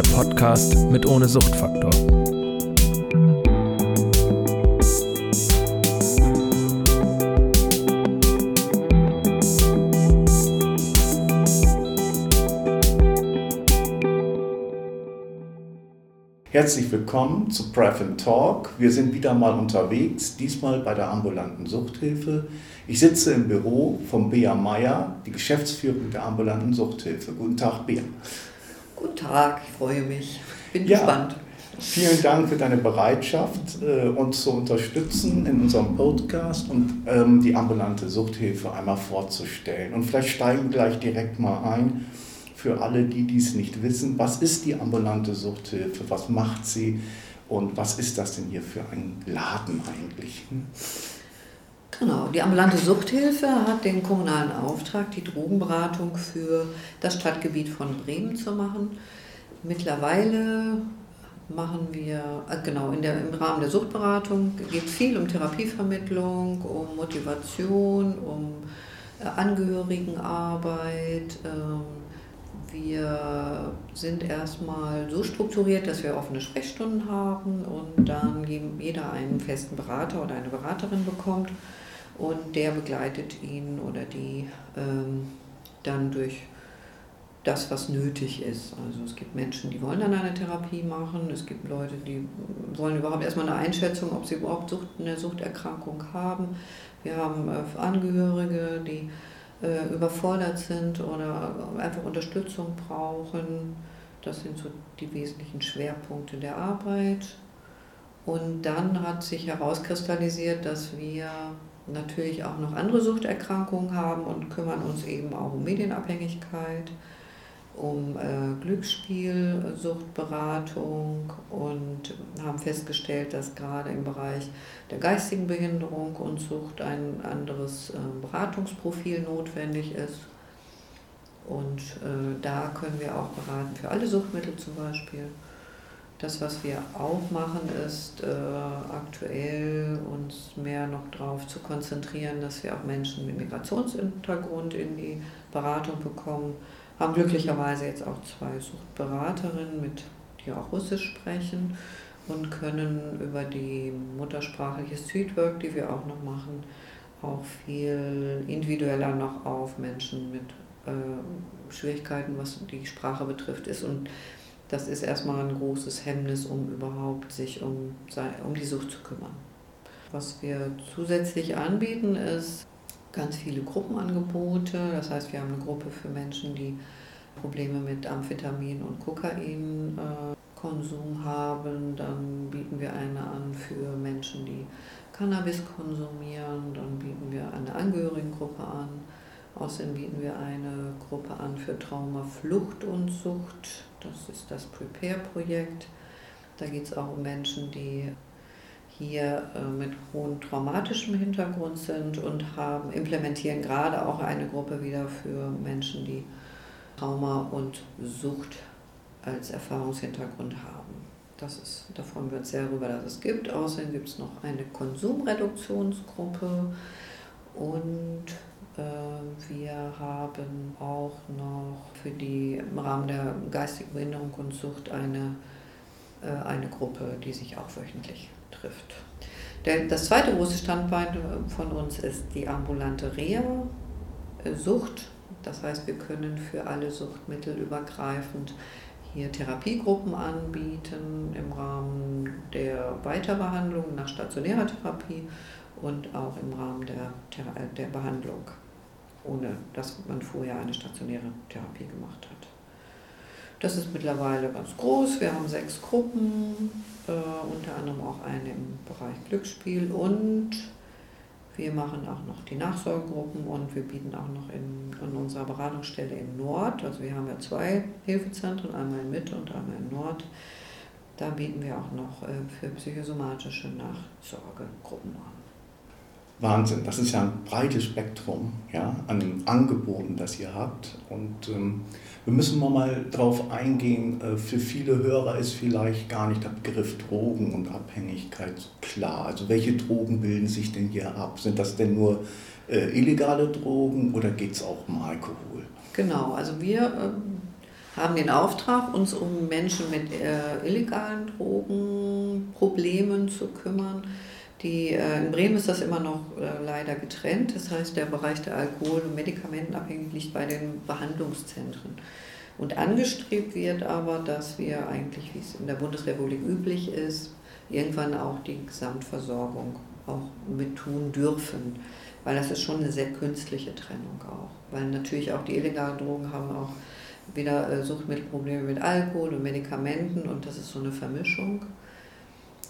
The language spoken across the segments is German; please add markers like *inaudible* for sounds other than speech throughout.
der Podcast mit ohne Suchtfaktor. Herzlich willkommen zu Private Talk. Wir sind wieder mal unterwegs, diesmal bei der ambulanten Suchthilfe. Ich sitze im Büro von Bea Meyer, die Geschäftsführerin der ambulanten Suchthilfe. Guten Tag, Bea. Tag, ich freue mich. Bin Ja. gespannt. Vielen Dank für deine Bereitschaft, äh, uns zu unterstützen in unserem Podcast und ähm, die ambulante Suchthilfe einmal vorzustellen. Und vielleicht steigen wir gleich direkt mal ein. Für alle, die dies nicht wissen, was ist die ambulante Suchthilfe? Was macht sie? Und was ist das denn hier für ein Laden eigentlich? Genau, die ambulante Suchthilfe hat den kommunalen Auftrag, die Drogenberatung für das Stadtgebiet von Bremen zu machen. Mittlerweile machen wir, äh, genau, in der, im Rahmen der Suchtberatung geht es viel um Therapievermittlung, um Motivation, um äh, Angehörigenarbeit. Ähm, wir sind erstmal so strukturiert, dass wir offene Sprechstunden haben und dann jeder einen festen Berater oder eine Beraterin bekommt und der begleitet ihn oder die ähm, dann durch das, was nötig ist. Also es gibt Menschen, die wollen dann eine Therapie machen, es gibt Leute, die wollen überhaupt erstmal eine Einschätzung, ob sie überhaupt Sucht, eine Suchterkrankung haben. Wir haben äh, Angehörige, die äh, überfordert sind oder einfach Unterstützung brauchen. Das sind so die wesentlichen Schwerpunkte der Arbeit. Und dann hat sich herauskristallisiert, dass wir natürlich auch noch andere Suchterkrankungen haben und kümmern uns eben auch um Medienabhängigkeit, um äh, Glücksspielsuchtberatung und haben festgestellt, dass gerade im Bereich der geistigen Behinderung und Sucht ein anderes äh, Beratungsprofil notwendig ist. Und äh, da können wir auch beraten für alle Suchtmittel zum Beispiel. Das, was wir auch machen, ist äh, aktuell uns mehr noch darauf zu konzentrieren, dass wir auch Menschen mit Migrationshintergrund in die Beratung bekommen. Haben glücklicherweise jetzt auch zwei Suchtberaterinnen, mit, die auch Russisch sprechen und können über die muttersprachliche Streetwork, die wir auch noch machen, auch viel individueller noch auf Menschen mit äh, Schwierigkeiten, was die Sprache betrifft, ist. Und das ist erstmal ein großes Hemmnis, um überhaupt sich um, um die Sucht zu kümmern. Was wir zusätzlich anbieten, ist ganz viele Gruppenangebote. Das heißt, wir haben eine Gruppe für Menschen, die Probleme mit Amphetamin und Kokain äh, haben. Dann bieten wir eine an für Menschen, die Cannabis konsumieren. Dann bieten wir eine Angehörigengruppe an. Außerdem bieten wir eine Gruppe an für Trauma, Flucht und Sucht. Das ist das Prepare-Projekt. Da geht es auch um Menschen, die hier äh, mit hohem traumatischem Hintergrund sind und haben, implementieren gerade auch eine Gruppe wieder für Menschen, die Trauma und Sucht als Erfahrungshintergrund haben. Das ist, da freuen wir uns sehr darüber, dass es gibt. Außerdem gibt es noch eine Konsumreduktionsgruppe und äh, wir haben auch noch für die im Rahmen der geistigen Behinderung und Sucht eine, äh, eine Gruppe, die sich auch wöchentlich trifft. Der, das zweite große Standbein von uns ist die ambulante Reha-Sucht. Das heißt, wir können für alle Suchtmittel übergreifend hier Therapiegruppen anbieten im Rahmen der Weiterbehandlung nach stationärer Therapie und auch im Rahmen der, äh, der Behandlung, ohne dass man vorher eine stationäre Therapie gemacht hat. Das ist mittlerweile ganz groß. Wir haben sechs Gruppen, äh, unter anderem auch eine im Bereich Glücksspiel und wir machen auch noch die Nachsorgegruppen und wir bieten auch noch in, in unserer Beratungsstelle in Nord, also wir haben ja zwei Hilfezentren, einmal in Mitte und einmal in Nord, da bieten wir auch noch äh, für psychosomatische Nachsorgegruppen an. Wahnsinn, das ist ja ein breites Spektrum ja, an Angeboten, das ihr habt. Und ähm, wir müssen mal, mal drauf eingehen, äh, für viele Hörer ist vielleicht gar nicht der Begriff Drogen und Abhängigkeit klar. Also welche Drogen bilden sich denn hier ab? Sind das denn nur äh, illegale Drogen oder geht es auch um Alkohol? Genau, also wir ähm, haben den Auftrag, uns um Menschen mit äh, illegalen Drogenproblemen zu kümmern. Die, äh, in Bremen ist das immer noch äh, leider getrennt. Das heißt, der Bereich der Alkohol- und Medikamentenabhängigen liegt bei den Behandlungszentren. Und angestrebt wird aber, dass wir eigentlich, wie es in der Bundesrepublik üblich ist, irgendwann auch die Gesamtversorgung auch mit tun dürfen. Weil das ist schon eine sehr künstliche Trennung auch. Weil natürlich auch die illegalen Drogen haben auch wieder äh, Suchtmittelprobleme mit Alkohol und Medikamenten und das ist so eine Vermischung.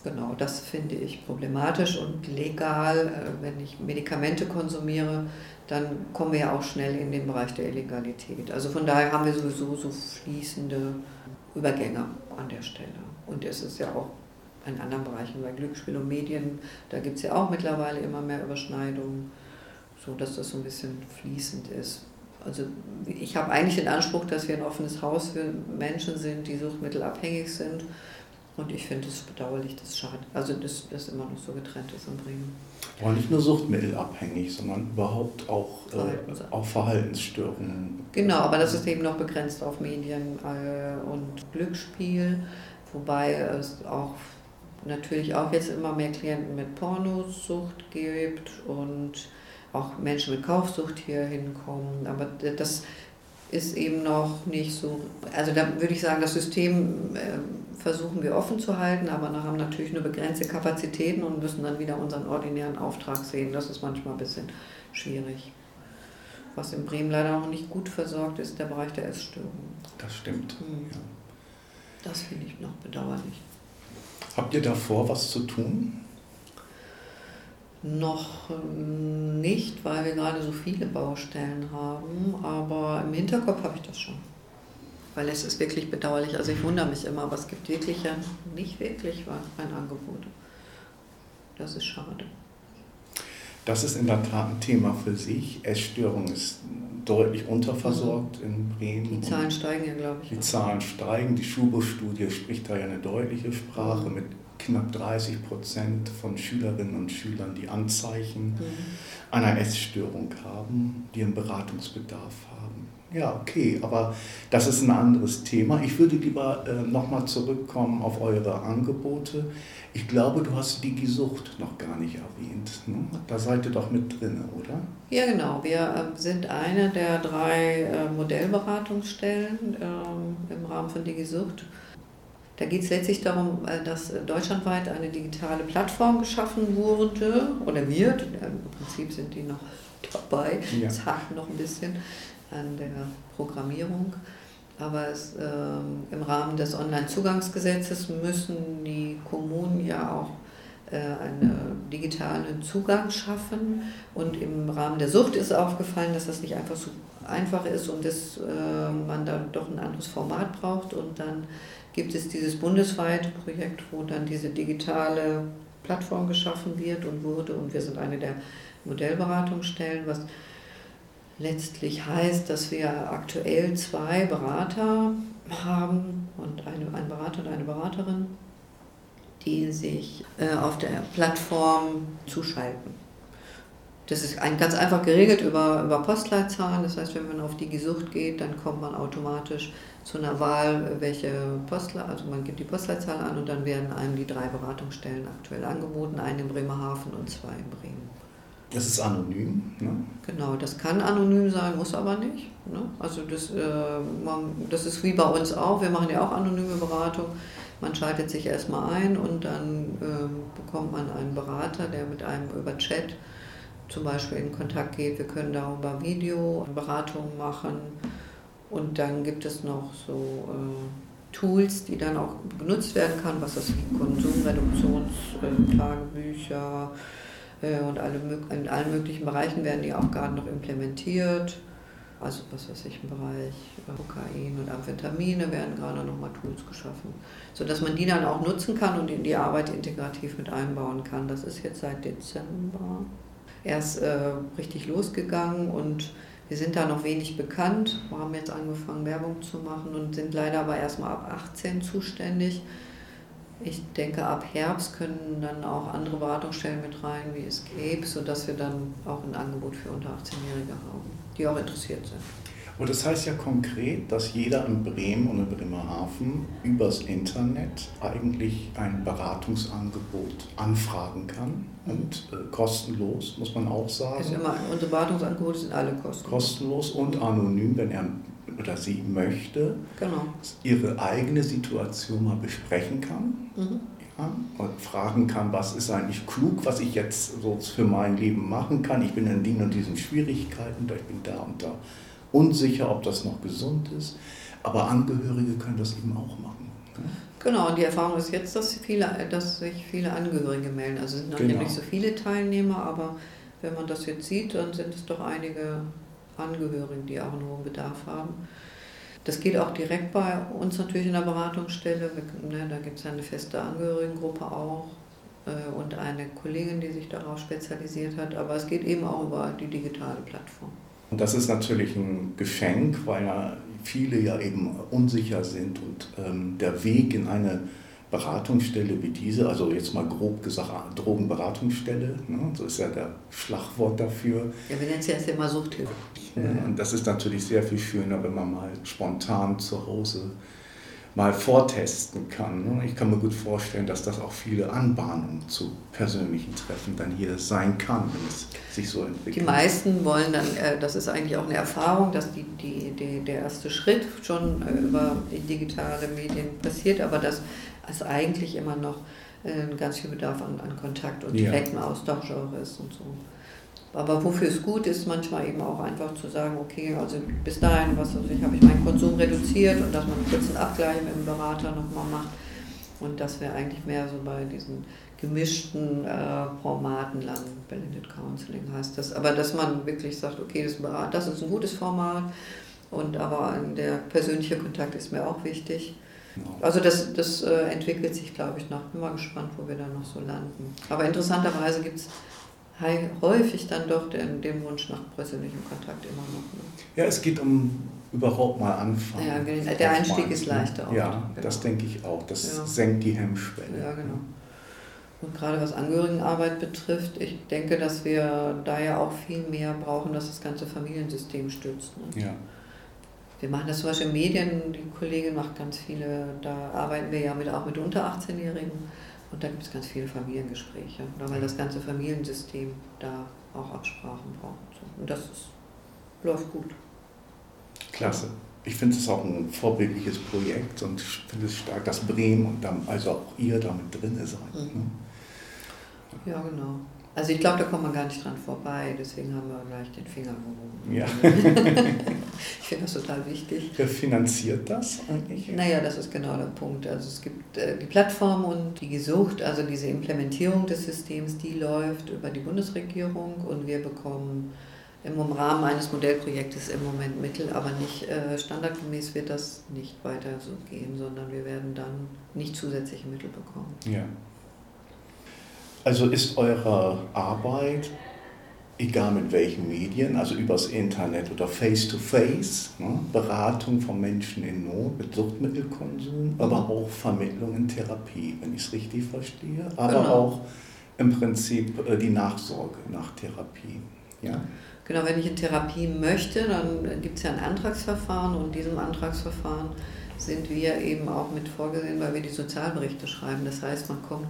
Genau, das finde ich problematisch und legal, äh, wenn ich Medikamente konsumiere, dann kommen wir ja auch schnell in den Bereich der Illegalität. Also von daher haben wir sowieso so fließende Übergänge an der Stelle. Und es ist ja auch in anderen Bereichen, bei Glücksspiel und Medien, da gibt es ja auch mittlerweile immer mehr Überschneidungen, so dass das so ein bisschen fließend ist. Also ich habe eigentlich den Anspruch, dass wir ein offenes Haus für Menschen sind, die suchtmittelabhängig sind. Und ich finde es bedauerlich, dass schade, also dass das immer noch so getrennt ist in Bremen. Aber nicht nur suchtmittelabhängig, sondern überhaupt auch, äh, auch Verhaltensstörungen. Genau, aber das ist eben noch begrenzt auf Medien äh, und Glücksspiel, wobei es auch natürlich auch jetzt immer mehr Klienten mit Pornosucht gibt und auch Menschen mit Kaufsucht hier hinkommen. Aber das ist eben noch nicht so, also da würde ich sagen, das System äh, versuchen wir offen zu halten, aber wir haben natürlich nur begrenzte Kapazitäten und müssen dann wieder unseren ordinären Auftrag sehen. Das ist manchmal ein bisschen schwierig. Was in Bremen leider noch nicht gut versorgt ist, der Bereich der Essstörungen. Das stimmt. Mhm. Ja. Das finde ich noch bedauerlich. Habt ihr davor was zu tun? Noch ähm, nicht, weil wir gerade so viele Baustellen haben, aber im Hinterkopf habe ich das schon. Weil es ist wirklich bedauerlich. Also ich wundere mich immer, aber es gibt wirklich ja nicht wirklich ein Angebot. Das ist schade. Das ist in der Tat ein Thema für sich. Essstörung ist deutlich unterversorgt mhm. in Bremen. Die Zahlen steigen ja, glaube ich. Die Zahlen steigen. Die Schubo-Studie spricht da ja eine deutliche Sprache mhm. mit knapp 30 Prozent von Schülerinnen und Schülern, die Anzeichen mhm. einer Essstörung haben, die einen Beratungsbedarf haben. Ja, okay, aber das ist ein anderes Thema. Ich würde lieber äh, nochmal zurückkommen auf eure Angebote. Ich glaube, du hast die Sucht noch gar nicht erwähnt. Ne? Da seid ihr doch mit drin, oder? Ja, genau. Wir äh, sind eine der drei äh, Modellberatungsstellen äh, im Rahmen von Digisucht. Da geht es letztlich darum, äh, dass deutschlandweit eine digitale Plattform geschaffen wurde oder wird. Im Prinzip sind die noch *laughs* dabei. Es ja. hakt noch ein bisschen an der Programmierung. Aber es, äh, im Rahmen des Onlinezugangsgesetzes müssen die Kommunen ja auch äh, einen digitalen Zugang schaffen. Und im Rahmen der Sucht ist aufgefallen, dass das nicht einfach so einfach ist und dass äh, man da doch ein anderes Format braucht. Und dann gibt es dieses bundesweite Projekt, wo dann diese digitale Plattform geschaffen wird und wurde. Und wir sind eine der Modellberatungsstellen, was letztlich heißt, dass wir aktuell zwei Berater haben und eine, ein Berater und eine Beraterin, die sich äh, auf der Plattform zuschalten. Das ist ein, ganz einfach geregelt über, über Postleitzahlen. Das heißt, wenn man auf die Gesucht geht, dann kommt man automatisch zu einer Wahl, welche Postleitzahl, also man gibt die Postleitzahl an und dann werden einem die drei Beratungsstellen aktuell angeboten, eine in Bremerhaven und zwei in Bremen. Das ist anonym. Ne? Genau, das kann anonym sein, muss aber nicht. Ne? Also das, äh, man, das ist wie bei uns auch. Wir machen ja auch anonyme Beratung. Man schaltet sich erstmal ein und dann äh, bekommt man einen Berater, der mit einem über Chat zum Beispiel in Kontakt geht. Wir können darüber Videoberatungen machen. Und dann gibt es noch so äh, Tools, die dann auch genutzt werden kann, was das wie Konsumreduktionstagebücher, äh, und alle, in allen möglichen Bereichen werden die auch gerade noch implementiert. Also was weiß ich, im Bereich äh, Kokain und Amphetamine werden gerade nochmal Tools geschaffen, sodass man die dann auch nutzen kann und in die Arbeit integrativ mit einbauen kann. Das ist jetzt seit Dezember erst äh, richtig losgegangen und wir sind da noch wenig bekannt. Wir haben jetzt angefangen, Werbung zu machen und sind leider aber erstmal ab 18 zuständig. Ich denke, ab Herbst können dann auch andere Beratungsstellen mit rein, wie Escape, sodass wir dann auch ein Angebot für unter 18-Jährige haben, die auch interessiert sind. Und das heißt ja konkret, dass jeder in Bremen und in Bremerhaven übers Internet eigentlich ein Beratungsangebot anfragen kann und äh, kostenlos, muss man auch sagen. Ist immer, unsere Beratungsangebote sind alle kostenlos. Kostenlos und anonym, wenn er oder sie möchte, genau. ihre eigene Situation mal besprechen kann. Mhm. Und fragen kann, was ist eigentlich klug, was ich jetzt so für mein Leben machen kann. Ich bin in den und diesen Schwierigkeiten, ich bin da und da unsicher, ob das noch gesund ist. Aber Angehörige können das eben auch machen. Genau, und die Erfahrung ist jetzt, dass, viele, dass sich viele Angehörige melden. Also es sind genau. nicht so viele Teilnehmer, aber wenn man das jetzt sieht, dann sind es doch einige Angehörige, die auch einen hohen Bedarf haben. Das geht auch direkt bei uns natürlich in der Beratungsstelle. Ne, da gibt es eine feste Angehörigengruppe auch äh, und eine Kollegin, die sich darauf spezialisiert hat. Aber es geht eben auch über die digitale Plattform. Und das ist natürlich ein Geschenk, weil ja viele ja eben unsicher sind und ähm, der Weg in eine Beratungsstelle wie diese, also jetzt mal grob gesagt Drogenberatungsstelle, ne, so ist ja der Schlagwort dafür. Ja, wir nennen es ja immer Suchthilfe. Ja, und das ist natürlich sehr viel schöner, wenn man mal spontan zu Hause mal vortesten kann. Ne? Ich kann mir gut vorstellen, dass das auch viele Anbahnungen zu persönlichen Treffen dann hier sein kann, wenn es sich so entwickelt. Die meisten wollen dann, äh, das ist eigentlich auch eine Erfahrung, dass die, die, die, der erste Schritt schon äh, über digitale Medien passiert, aber dass es eigentlich immer noch äh, ganz viel Bedarf an, an Kontakt und direktem ja. Austausch auch ist und so. Aber wofür es gut ist, manchmal eben auch einfach zu sagen, okay, also bis dahin, was also ich, habe ich meinen Konsum reduziert und dass man einen kurzen Abgleich mit dem Berater nochmal macht. Und das wäre eigentlich mehr so bei diesen gemischten äh, Formaten landen. Blended Counseling heißt das. Aber dass man wirklich sagt, okay, das, das ist ein gutes Format und aber der persönliche Kontakt ist mir auch wichtig. Genau. Also das, das äh, entwickelt sich, glaube ich, noch. Bin mal gespannt, wo wir da noch so landen. Aber interessanterweise gibt es häufig dann doch den, den Wunsch nach persönlichem Kontakt immer noch. Ne? Ja, es geht um überhaupt mal anfangen. Ja, genau. der Einstieg ist leichter. Auch. Ja, genau. das denke ich auch. Das ja. senkt die Hemmschwelle. Ja, genau. Und gerade was Angehörigenarbeit betrifft, ich denke, dass wir da ja auch viel mehr brauchen, dass das ganze Familiensystem stützt. Ne? Ja. Wir machen das zum Beispiel in Medien, die Kollegin macht ganz viele, da arbeiten wir ja mit, auch mit unter 18-Jährigen und da gibt es ganz viele Familiengespräche, weil das ganze Familiensystem da auch Absprachen braucht. Und das ist, läuft gut. Klasse. Ich finde es auch ein vorbildliches Projekt und finde es stark, dass Bremen und dann, also auch ihr damit drin seid. Mhm. Ne? Ja, genau. Also ich glaube, da kommt man gar nicht dran vorbei, deswegen haben wir gleich den Finger gehoben. Ja. *laughs* ich finde das total wichtig. Wer finanziert das eigentlich? Naja, das ist genau der Punkt. Also es gibt äh, die Plattform und die Gesucht, also diese Implementierung des Systems, die läuft über die Bundesregierung und wir bekommen im Rahmen eines Modellprojektes im Moment Mittel, aber nicht äh, standardgemäß wird das nicht weiter so gehen, sondern wir werden dann nicht zusätzliche Mittel bekommen. Ja. Also ist eure Arbeit, egal mit welchen Medien, also übers Internet oder face-to-face, -face, ne, Beratung von Menschen in Not mit Suchtmittelkonsum, aber mhm. auch Vermittlung in Therapie, wenn ich es richtig verstehe, aber genau. auch im Prinzip äh, die Nachsorge nach Therapie. Ja? Genau, wenn ich in Therapie möchte, dann gibt es ja ein Antragsverfahren und in diesem Antragsverfahren sind wir eben auch mit vorgesehen, weil wir die Sozialberichte schreiben. Das heißt, man kommt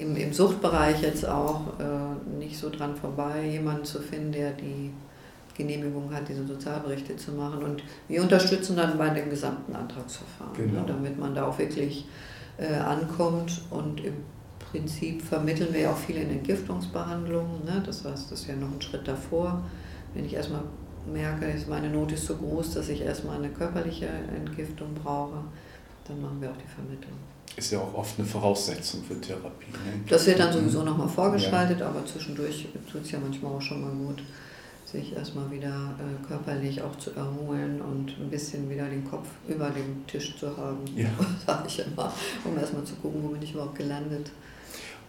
im, im Suchtbereich jetzt auch äh, nicht so dran vorbei, jemanden zu finden, der die Genehmigung hat, diese Sozialberichte zu machen. Und wir unterstützen dann bei dem gesamten Antragsverfahren, ne, genau. ne, damit man da auch wirklich äh, ankommt. Und im Prinzip vermitteln wir ja auch viel in Entgiftungsbehandlungen. Ne? Das heißt, das ist ja noch ein Schritt davor. Wenn ich erstmal merke, meine Not ist so groß, dass ich erstmal eine körperliche Entgiftung brauche, dann machen wir auch die Vermittlung ist ja auch oft eine Voraussetzung für Therapie. Ne? Das wird dann sowieso nochmal vorgeschaltet, ja. aber zwischendurch tut es ja manchmal auch schon mal gut, sich erstmal wieder äh, körperlich auch zu erholen und ein bisschen wieder den Kopf über dem Tisch zu haben, ja. *laughs* sage ich immer, um erstmal zu gucken, wo bin ich überhaupt gelandet.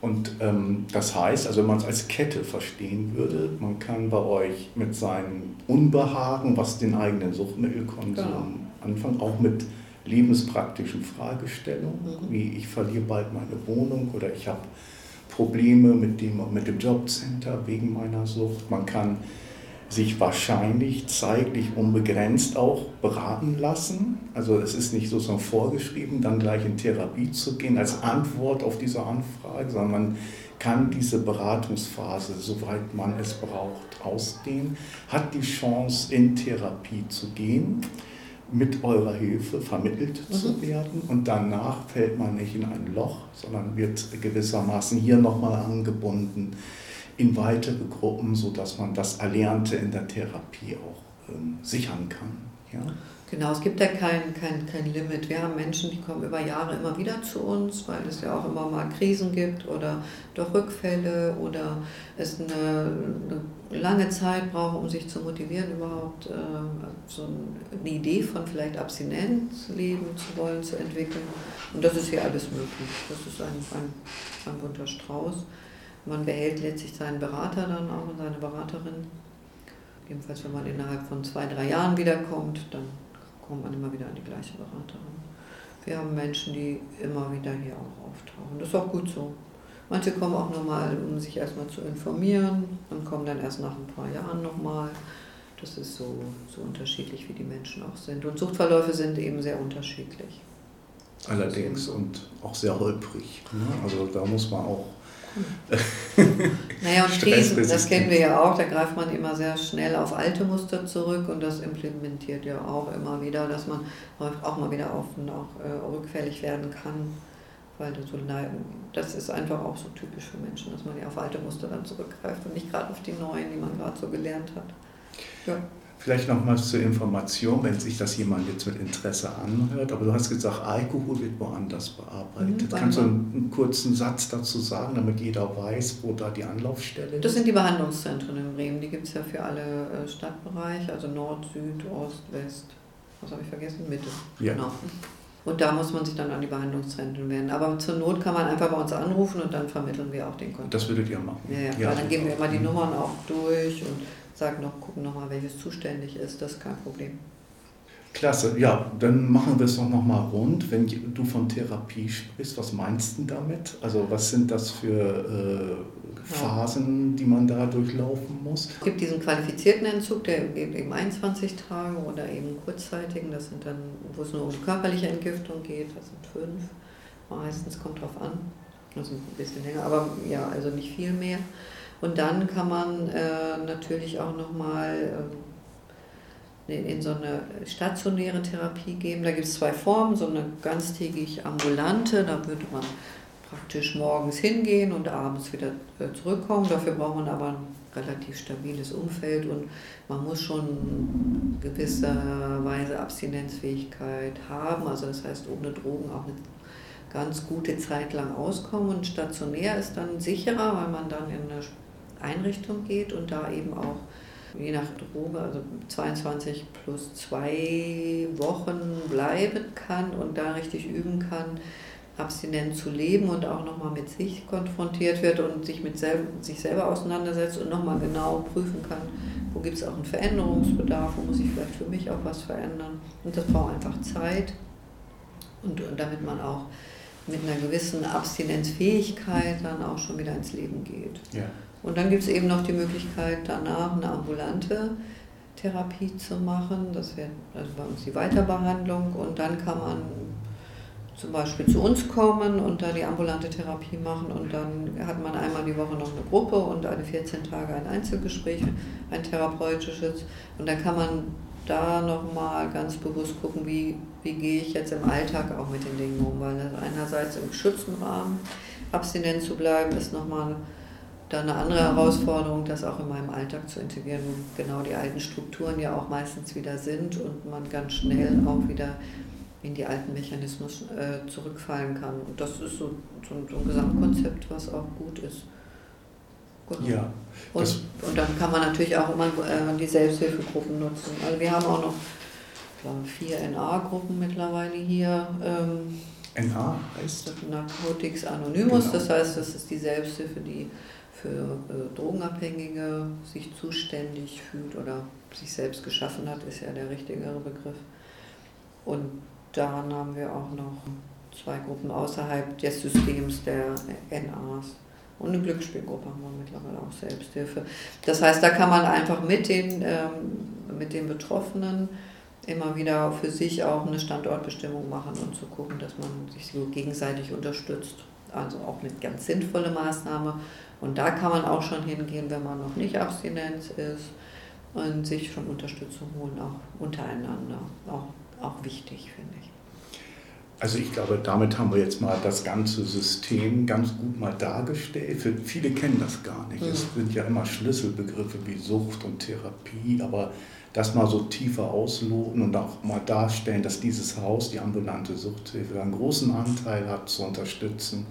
Und ähm, das heißt, also wenn man es als Kette verstehen würde, man kann bei euch mit seinem Unbehagen, was den eigenen Suchtmittelkonsum genau. anfangen, auch mit lebenspraktischen Fragestellungen, mhm. wie ich verliere bald meine Wohnung oder ich habe Probleme mit dem, mit dem Jobcenter wegen meiner Sucht. Man kann sich wahrscheinlich zeitlich unbegrenzt auch beraten lassen. Also es ist nicht sozusagen vorgeschrieben, dann gleich in Therapie zu gehen als Antwort auf diese Anfrage, sondern man kann diese Beratungsphase, soweit man es braucht, ausdehnen, hat die Chance, in Therapie zu gehen, mit eurer Hilfe vermittelt mhm. zu werden und danach fällt man nicht in ein Loch, sondern wird gewissermaßen hier nochmal angebunden in weitere Gruppen, sodass man das Erlernte in der Therapie auch ähm, sichern kann. Ja? Genau, es gibt ja kein, kein, kein Limit. Wir haben Menschen, die kommen über Jahre immer wieder zu uns, weil es ja auch immer mal Krisen gibt oder doch Rückfälle oder es eine, eine lange Zeit braucht, um sich zu motivieren, überhaupt äh, so eine Idee von vielleicht Abstinenz leben zu wollen, zu entwickeln. Und das ist hier alles möglich. Das ist ein, ein, ein bunter Strauß. Man behält letztlich seinen Berater dann auch und seine Beraterin. Jedenfalls, wenn man innerhalb von zwei, drei Jahren wiederkommt, dann kommt man immer wieder an die gleiche Beraterin. Wir haben Menschen, die immer wieder hier auch auftauchen. Das ist auch gut so. Manche kommen auch nochmal, um sich erstmal zu informieren und kommen dann erst nach ein paar Jahren nochmal. Das ist so, so unterschiedlich, wie die Menschen auch sind. Und Suchtverläufe sind eben sehr unterschiedlich. Allerdings und auch sehr holprig. Ne? Also da muss man auch naja, und *laughs* Krisen, das kennen wir ja auch, da greift man immer sehr schnell auf alte Muster zurück und das implementiert ja auch immer wieder, dass man auch mal wieder auf und auch äh, rückfällig werden kann. Weil das, so, das ist einfach auch so typisch für Menschen, dass man ja auf alte Muster dann zurückgreift und nicht gerade auf die neuen, die man gerade so gelernt hat. Ja. Vielleicht nochmals zur Information, wenn sich das jemand jetzt mit Interesse anhört. Aber du hast gesagt, Alkohol wird woanders bearbeitet. Mhm, Kannst du einen, einen, kurzen Satz dazu sagen, damit jeder weiß, wo da die Anlaufstelle ist? Das sind die Behandlungszentren in Bremen. Die gibt es ja für alle äh, Stadtbereiche, also Nord, Süd, Ost, West. Was habe ich vergessen? Mitte. Ja. Genau. Und da muss man sich dann an die Behandlungszentren wenden. Aber zur Not kann man einfach bei uns anrufen und dann vermitteln wir auch den Kontakt. Das würdet ihr machen. Ja, ja, ja dann geben wir immer die Nummern auch durch und sagen noch, gucken nochmal, welches zuständig ist, das ist kein Problem. Klasse, ja, dann machen wir es doch nochmal rund. Wenn du von Therapie sprichst, was meinst du damit? Also was sind das für äh, Phasen, die man da durchlaufen muss? Es gibt diesen qualifizierten Entzug, der geht eben 21 Tage oder eben kurzzeitigen, das sind dann, wo es nur um körperliche Entgiftung geht, das sind fünf. Meistens kommt drauf an, also ein bisschen länger, aber ja, also nicht viel mehr. Und dann kann man äh, natürlich auch nochmal äh, in, so eine stationäre Therapie gehen. Da gibt es zwei Formen, so eine ganztägig ambulante, da würde man praktisch morgens hingehen und abends wieder äh, zurückkommen. Dafür braucht man aber ein relativ stabiles Umfeld und man muss schon gewisserweise Abstinenzfähigkeit haben. Also das heißt, ohne Drogen auch eine ganz gute Zeit lang auskommen. Und stationär ist dann sicherer, weil man dann in eine Einrichtung geht und da eben auch je nach Droge, also 22 plus zwei Wochen bleiben kann und da richtig üben kann, abstinent zu leben und auch nochmal mit sich konfrontiert wird und sich mit sel sich selber auseinandersetzt und nochmal genau prüfen kann, wo gibt es auch einen Veränderungsbedarf, wo muss ich vielleicht für mich auch was verändern. Und das braucht einfach Zeit und, und damit man auch mit einer gewissen Abstinenzfähigkeit dann auch schon wieder ins Leben geht. Ja. Und dann gibt es eben noch die Möglichkeit, danach eine ambulante Therapie zu machen. Das wäre also bei uns die Weiterbehandlung. Und dann kann man zum Beispiel zu uns kommen und da die ambulante Therapie machen. Und dann hat man einmal die Woche noch eine Gruppe und alle 14 Tage ein Einzelgespräch, ein therapeutisches. Und dann kann man da nochmal ganz bewusst gucken, wie, wie gehe ich jetzt im Alltag auch mit den Dingen um. Weil einerseits im geschützten Rahmen abstinent zu bleiben, ist nochmal dann eine andere Herausforderung, das auch in meinem Alltag zu integrieren, wo genau die alten Strukturen ja auch meistens wieder sind und man ganz schnell auch wieder in die alten Mechanismen äh, zurückfallen kann. Und das ist so, so, so, ein Gesamtkonzept, was auch gut ist. Genau. Ja, und, und dann kann man natürlich auch immer äh, die Selbsthilfegruppen nutzen. Also wir haben auch noch glaube, vier NA-Gruppen mittlerweile hier. Ähm, NA heißt? Narcotics Anonymous, genau. das heißt, das ist die Selbsthilfe, die für äh, Drogenabhängige sich zuständig fühlt oder sich selbst geschaffen hat, ist ja der richtigere Begriff. Und dann haben wir auch noch zwei Gruppen außerhalb des Systems der NAs. Und eine Glücksspielgruppe haben wir mittlerweile auch Selbsthilfe. Das heißt, da kann man einfach mit den, ähm, mit den Betroffenen immer wieder für sich auch eine Standortbestimmung machen und zu gucken, dass man sich so gegenseitig unterstützt. Also auch mit ganz sinnvolle Maßnahme. Und da kann man auch schon hingehen, wenn man noch nicht Abstinenz ist und sich schon Unterstützung holen, auch untereinander. Auch, auch wichtig, finde ich. Also ich glaube, damit haben wir jetzt mal das ganze System ganz gut mal dargestellt. Für viele kennen das gar nicht. Mhm. Es sind ja immer Schlüsselbegriffe wie Sucht und Therapie, aber das mal so tiefer ausloten und auch mal darstellen, dass dieses Haus, die ambulante Suchthilfe, einen großen Anteil hat zu unterstützen,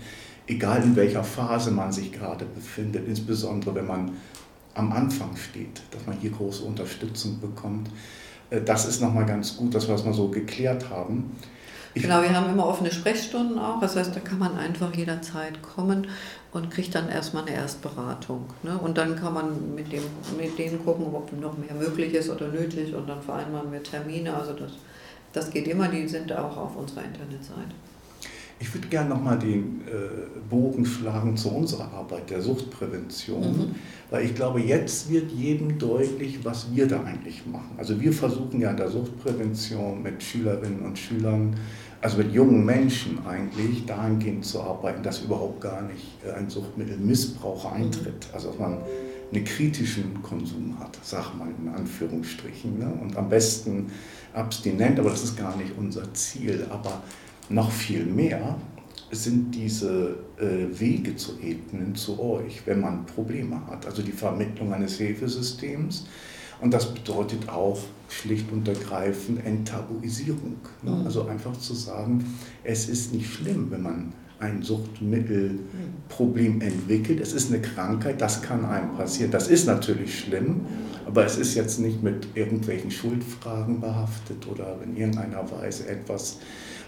egal in welcher Phase man sich gerade befindet, insbesondere wenn man am Anfang steht, dass man hier große Unterstützung bekommt. Äh, das ist nochmal ganz gut, dass wir das mal so geklärt haben. Genau, wir haben immer offene Sprechstunden auch. Das heißt, da kann man einfach jederzeit kommen und kriegt dann erstmal eine Erstberatung. Ne? Und dann kann man mit, dem, mit denen gucken, ob noch mehr möglich ist oder nötig und dann vereinbaren wir Termine. Also das, das geht immer, die sind auch auf unserer Internetseite. Ich würde gerne nochmal den äh, Bogen schlagen zu unserer Arbeit der Suchtprävention, mhm. weil ich glaube, jetzt wird jedem deutlich, was wir da eigentlich machen. Also wir versuchen ja in der Suchtprävention mit Schülerinnen und Schülern, also mit jungen Menschen eigentlich, dahingehend zu arbeiten, dass überhaupt gar nicht äh, ein Suchtmittelmissbrauch eintritt. Mhm. Also dass man einen kritischen Konsum hat, sag mal in Anführungsstrichen. Ne? Und am besten abstinent, aber das ist gar nicht unser Ziel. Aber noch viel mehr sind diese äh, Wege zu ebnen zu euch, wenn man Probleme hat. Also die Vermittlung eines Hilfesystems. Und das bedeutet auch schlicht und ergreifend Enttabuisierung. Ne? Mhm. Also einfach zu sagen, es ist nicht schlimm, wenn man ein Suchtmittelproblem entwickelt. Es ist eine Krankheit, das kann einem passieren. Das ist natürlich schlimm, aber es ist jetzt nicht mit irgendwelchen Schuldfragen behaftet oder in irgendeiner Weise etwas,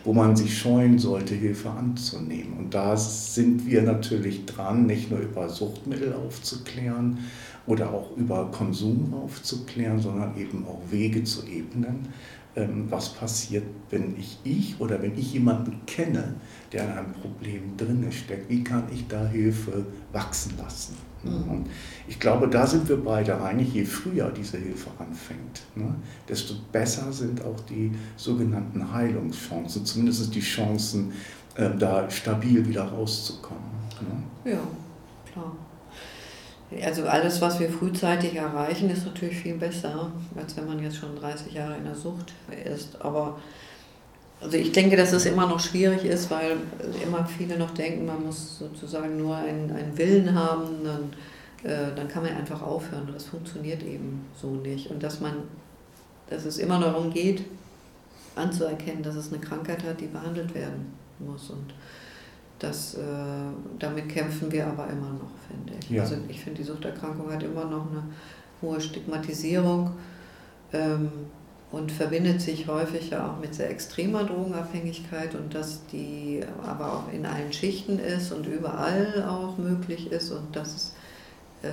wo man sich scheuen sollte, Hilfe anzunehmen. Und da sind wir natürlich dran, nicht nur über Suchtmittel aufzuklären oder auch über Konsum aufzuklären, sondern eben auch Wege zu ebnen, was passiert, wenn ich ich oder wenn ich jemanden kenne, der in einem Problem drin steckt, wie kann ich da Hilfe wachsen lassen. Mhm. Und ich glaube, da sind wir beide einig, je früher diese Hilfe anfängt, ne, desto besser sind auch die sogenannten Heilungschancen, zumindest die Chancen, äh, da stabil wieder rauszukommen. Ne? Ja, klar. Also alles, was wir frühzeitig erreichen, ist natürlich viel besser, als wenn man jetzt schon 30 Jahre in der Sucht ist. Aber also ich denke, dass es immer noch schwierig ist, weil immer viele noch denken, man muss sozusagen nur einen, einen Willen haben, dann, äh, dann kann man einfach aufhören. Das funktioniert eben so nicht. Und dass man, dass es immer darum geht, anzuerkennen, dass es eine Krankheit hat, die behandelt werden muss. Und das, äh, damit kämpfen wir aber immer noch, finde ich. Ja. Also ich finde, die Suchterkrankung hat immer noch eine hohe Stigmatisierung. Ähm, und verbindet sich häufig ja auch mit sehr extremer Drogenabhängigkeit und dass die aber auch in allen Schichten ist und überall auch möglich ist und dass, äh,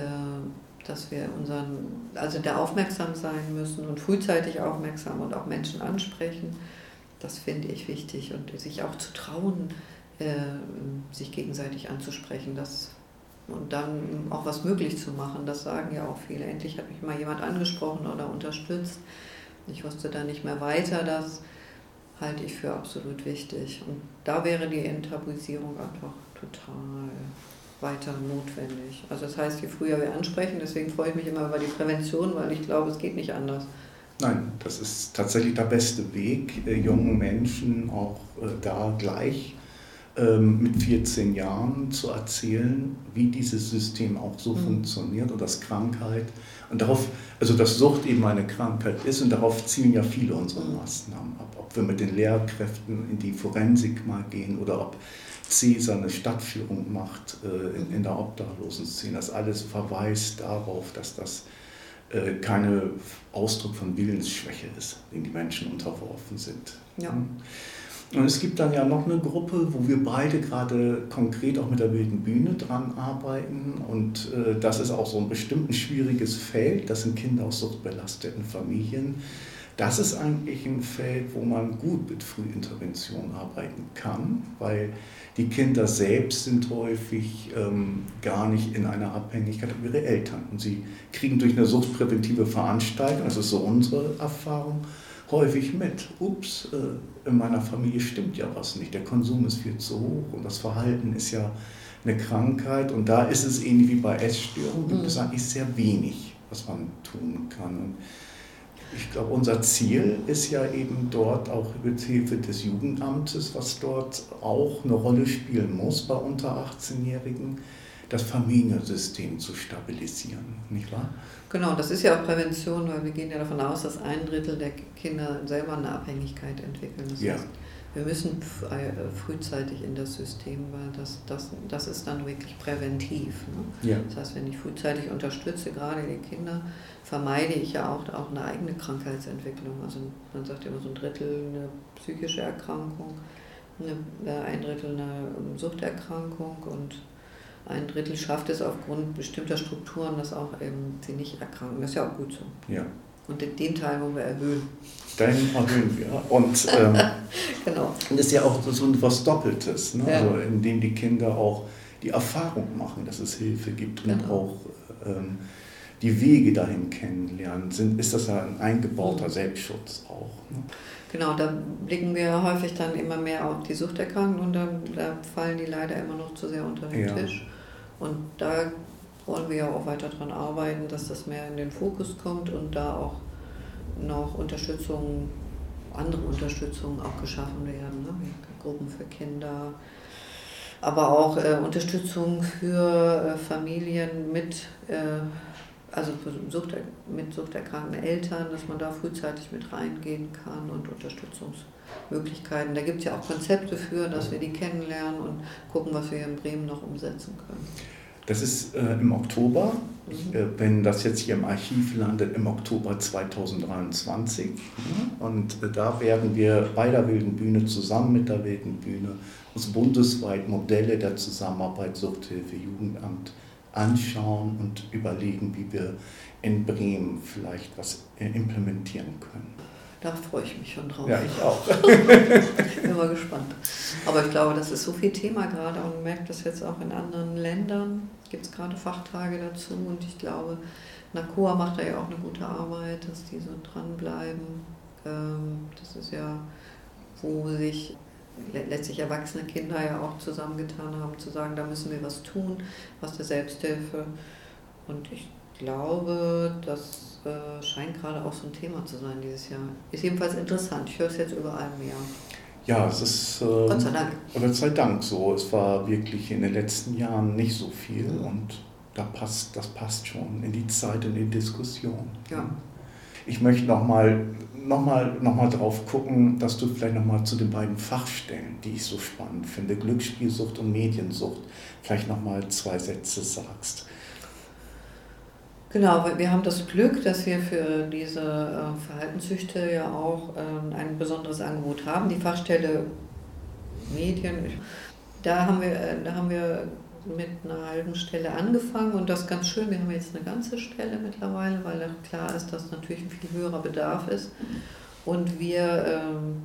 dass wir unseren, also da aufmerksam sein müssen und frühzeitig aufmerksam und auch Menschen ansprechen. Das finde ich wichtig und sich auch zu trauen, sich gegenseitig anzusprechen. Das, und dann auch was möglich zu machen. Das sagen ja auch viele. Endlich hat mich mal jemand angesprochen oder unterstützt ich wusste da nicht mehr weiter, das halte ich für absolut wichtig. Und da wäre die Enttabuisierung einfach total weiter notwendig. Also das heißt, je früher wir ansprechen, deswegen freue ich mich immer über die Prävention, weil ich glaube, es geht nicht anders. Nein, das ist tatsächlich der beste Weg, äh, jungen Menschen auch äh, da gleich mit 14 Jahren zu erzählen, wie dieses System auch so mhm. funktioniert und dass Krankheit und darauf, also dass Sucht eben eine Krankheit ist und darauf zielen ja viele unserer mhm. Maßnahmen ab. Ob wir mit den Lehrkräften in die Forensik mal gehen oder ob Cäsar eine Stadtführung macht äh, in, in der Obdachlosenszene, das alles verweist darauf, dass das äh, keine Ausdruck von Willensschwäche ist, dem die Menschen unterworfen sind. Ja. Hm? Und es gibt dann ja noch eine Gruppe, wo wir beide gerade konkret auch mit der wilden Bühne dran arbeiten. Und äh, das ist auch so ein bestimmt schwieriges Feld. Das sind Kinder aus suchtbelasteten Familien. das ist eigentlich ein Feld, wo man gut mit Frühintervention arbeiten kann, weil die Kinder selbst sind häufig ähm, gar nicht in einer Abhängigkeit wie ihre Eltern. Und sie kriegen durch eine suchtpräventive Veranstaltung, das ist so unsere Erfahrung, häufig mit. Ups, äh, in meiner Familie stimmt ja was nicht. Der Konsum ist viel zu hoch und das Verhalten ist ja eine Krankheit. Und da ist es ähnlich wie bei Essstörungen, gibt es mhm. eigentlich sehr wenig, was man tun kann. Und ich glaube, unser Ziel ist ja eben dort auch mit Hilfe des Jugendamtes, was dort auch eine Rolle spielen muss bei unter 18-Jährigen, das Familiensystem zu stabilisieren, nicht wahr? Genau, das ist ja auch Prävention, weil wir gehen ja davon aus, dass ein Drittel der Kinder selber eine Abhängigkeit entwickeln. Das ja. heißt, wir müssen äh, frühzeitig in das System, weil das, das, das ist dann wirklich präventiv. Ne? Ja. Das heißt, wenn ich frühzeitig unterstütze, gerade die Kinder, vermeide ich ja auch, auch eine eigene Krankheitsentwicklung. Also man sagt immer so ein Drittel eine psychische Erkrankung, eine, äh, ein Drittel eine Suchterkrankung und ein Drittel schafft es aufgrund bestimmter Strukturen, dass auch eben sie nicht erkranken. Das ist ja auch gut so. Ja. Und den Teil wollen wir erhöhen. Den erhöhen wir. Und ähm, *laughs* genau. das ist ja auch so etwas Doppeltes, ne? ja. also, indem die Kinder auch die Erfahrung machen, dass es Hilfe gibt genau. und auch ähm, die Wege dahin kennenlernen, sind, ist das ja ein eingebauter mhm. Selbstschutz auch. Ne? Genau, da blicken wir häufig dann immer mehr auf die Suchterkrankungen und da, da fallen die leider immer noch zu sehr unter den ja. Tisch. Und da wollen wir ja auch weiter daran arbeiten, dass das mehr in den Fokus kommt und da auch noch Unterstützung, andere Unterstützung auch geschaffen werden. Ne? Gruppen für Kinder, aber auch äh, Unterstützung für äh, Familien mit äh, also Sucht, mit suchterkrankten Eltern, dass man da frühzeitig mit reingehen kann und Unterstützungsmöglichkeiten. Da gibt es ja auch Konzepte für, dass wir die kennenlernen und gucken, was wir hier in Bremen noch umsetzen können. Das ist äh, im Oktober, mhm. äh, wenn das jetzt hier im Archiv landet, im Oktober 2023. Mhm. Und äh, da werden wir bei der Wilden Bühne zusammen mit der Wilden Bühne uns bundesweit Modelle der Zusammenarbeit Suchthilfe Jugendamt anschauen und überlegen, wie wir in Bremen vielleicht was äh, implementieren können. Da freue ich mich schon drauf. Ja, ich auch. *laughs* Bin mal gespannt. Aber ich glaube, das ist so viel Thema gerade und man merkt das jetzt auch in anderen Ländern. Gibt es gerade Fachtage dazu und ich glaube, NACOA macht da ja auch eine gute Arbeit, dass die so dranbleiben. Ähm, das ist ja, wo sich letztlich erwachsene Kinder ja auch zusammengetan haben, zu sagen, da müssen wir was tun, was der Selbsthilfe. Und ich glaube, das äh, scheint gerade auch so ein Thema zu sein dieses Jahr. Ist jedenfalls interessant. Ich höre es jetzt überall mehr. Ja, es ist. Äh, Gott sei Dank. Gott sei Dank so. Es war wirklich in den letzten Jahren nicht so viel mhm. und da passt, das passt schon in die Zeit, in die Diskussion. Ja. Ich möchte nochmal nochmal noch mal drauf gucken, dass du vielleicht nochmal zu den beiden Fachstellen, die ich so spannend finde, Glücksspielsucht und Mediensucht, vielleicht nochmal zwei Sätze sagst. Genau, wir haben das Glück, dass wir für diese äh, Verhaltenssüchte ja auch ähm, ein besonderes Angebot haben. Die Fachstelle Medien, da haben wir, äh, da haben wir mit einer halben Stelle angefangen und das ist ganz schön. Wir haben jetzt eine ganze Stelle mittlerweile, weil klar ist, dass natürlich ein viel höherer Bedarf ist und wir ähm,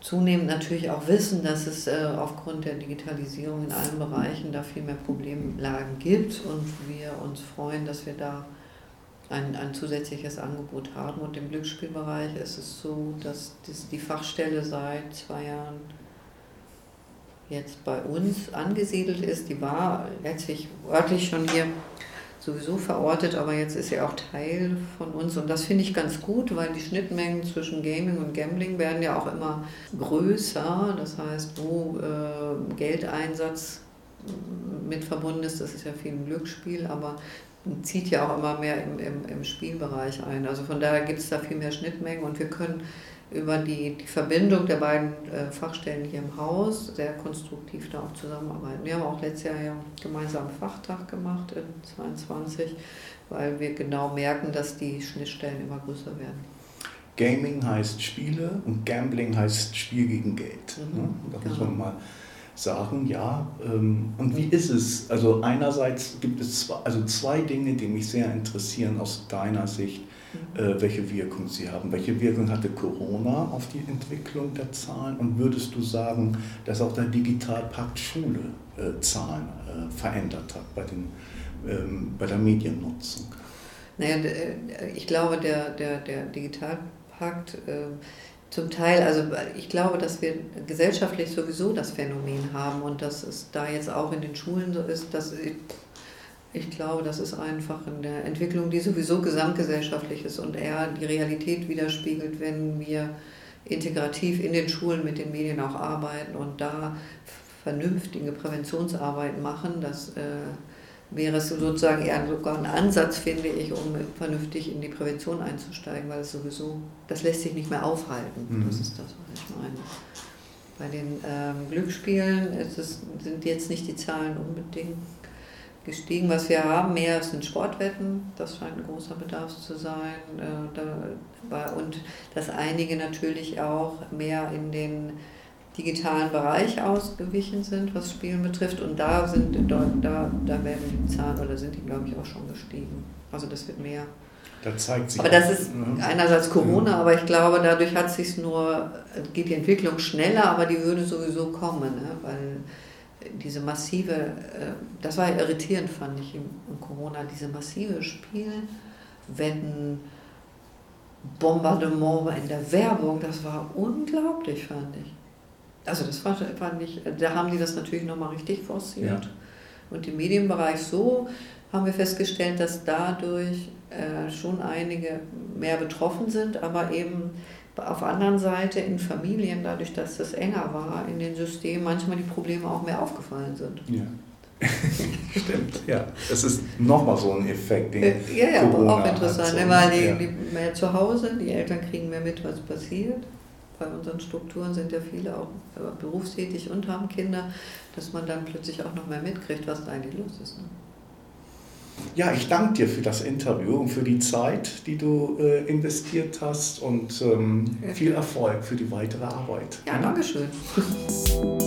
zunehmend natürlich auch wissen, dass es äh, aufgrund der Digitalisierung in allen Bereichen da viel mehr Problemlagen gibt und wir uns freuen, dass wir da ein, ein zusätzliches Angebot haben. Und im Glücksspielbereich ist es so, dass die Fachstelle seit zwei Jahren jetzt bei uns angesiedelt ist. Die war letztlich örtlich schon hier sowieso verortet, aber jetzt ist sie auch Teil von uns und das finde ich ganz gut, weil die Schnittmengen zwischen Gaming und Gambling werden ja auch immer größer. Das heißt, wo äh, Geldeinsatz mit verbunden ist, das ist ja viel im Glücksspiel, aber zieht ja auch immer mehr im, im, im Spielbereich ein. Also von daher gibt es da viel mehr Schnittmengen und wir können über die, die Verbindung der beiden äh, Fachstellen hier im Haus sehr konstruktiv da auch zusammenarbeiten. Wir haben auch letztes Jahr ja gemeinsam einen Fachtag gemacht in 2022, weil wir genau merken, dass die Schnittstellen immer größer werden. Gaming heißt Spiele und Gambling heißt Spiel gegen Geld. Mhm, ne? Da genau. muss man mal sagen, ja. Ähm, und wie ist es? Also einerseits gibt es zwei, also zwei Dinge, die mich sehr interessieren aus deiner Sicht welche Wirkung sie haben. Welche Wirkung hatte Corona auf die Entwicklung der Zahlen? Und würdest du sagen, dass auch der Digitalpakt Schule äh, Zahlen äh, verändert hat bei, den, ähm, bei der Mediennutzung? Naja, ich glaube, der, der, der Digitalpakt zum Teil, also ich glaube, dass wir gesellschaftlich sowieso das Phänomen haben und dass es da jetzt auch in den Schulen so ist, dass ich glaube, das ist einfach in der Entwicklung, die sowieso gesamtgesellschaftlich ist und eher die Realität widerspiegelt, wenn wir integrativ in den Schulen mit den Medien auch arbeiten und da vernünftige Präventionsarbeit machen. Das äh, wäre es sozusagen eher sogar ein Ansatz, finde ich, um vernünftig in die Prävention einzusteigen, weil es sowieso, das lässt sich nicht mehr aufhalten. Mhm. Das ist das, was ich meine. Bei den ähm, Glücksspielen es, sind jetzt nicht die Zahlen unbedingt gestiegen. Was wir haben, mehr sind Sportwetten. Das scheint ein großer Bedarf zu sein. Äh, und dass einige natürlich auch mehr in den digitalen Bereich ausgewichen sind, was Spielen betrifft. Und da sind da, da, da werden die Zahlen oder sind die, glaube ich, auch schon gestiegen. Also das wird mehr. Da zeigt sich aber das ist ne? einerseits Corona, aber ich glaube, dadurch hat sich nur, geht die Entwicklung schneller, aber die würde sowieso kommen, ne? weil diese massive, äh, das war irritierend, fand ich im, Corona, diese massive Spielwetten, Bombardement in der Werbung, das war unglaublich, fand ich. Also das fand, fand ich, da haben die das natürlich nochmal richtig forciert. Ja. Und im Medienbereich so haben wir festgestellt, dass dadurch äh, schon einige mehr betroffen sind, aber eben auf der anderen Seite in Familien, dadurch, dass das enger war, in den Systemen manchmal die Probleme auch mehr aufgefallen sind. Ja. *laughs* Stimmt, ja. Das ist nochmal so ein Effekt, den äh, Ja, ja, Corona auch interessant, so, weil die, ja. die mehr zu Hause, die Eltern kriegen mehr mit, was passiert. Bei unseren Strukturen sind ja viele auch äh, berufstätig und haben Kinder, dass man dann plötzlich auch noch mehr mitkriegt, was da eigentlich los ist. Ne? Ja, ich danke dir für das Interview und für die Zeit, die du äh, investiert hast und ähm, viel Erfolg für die weitere Arbeit. Ja, danke schön. *laughs*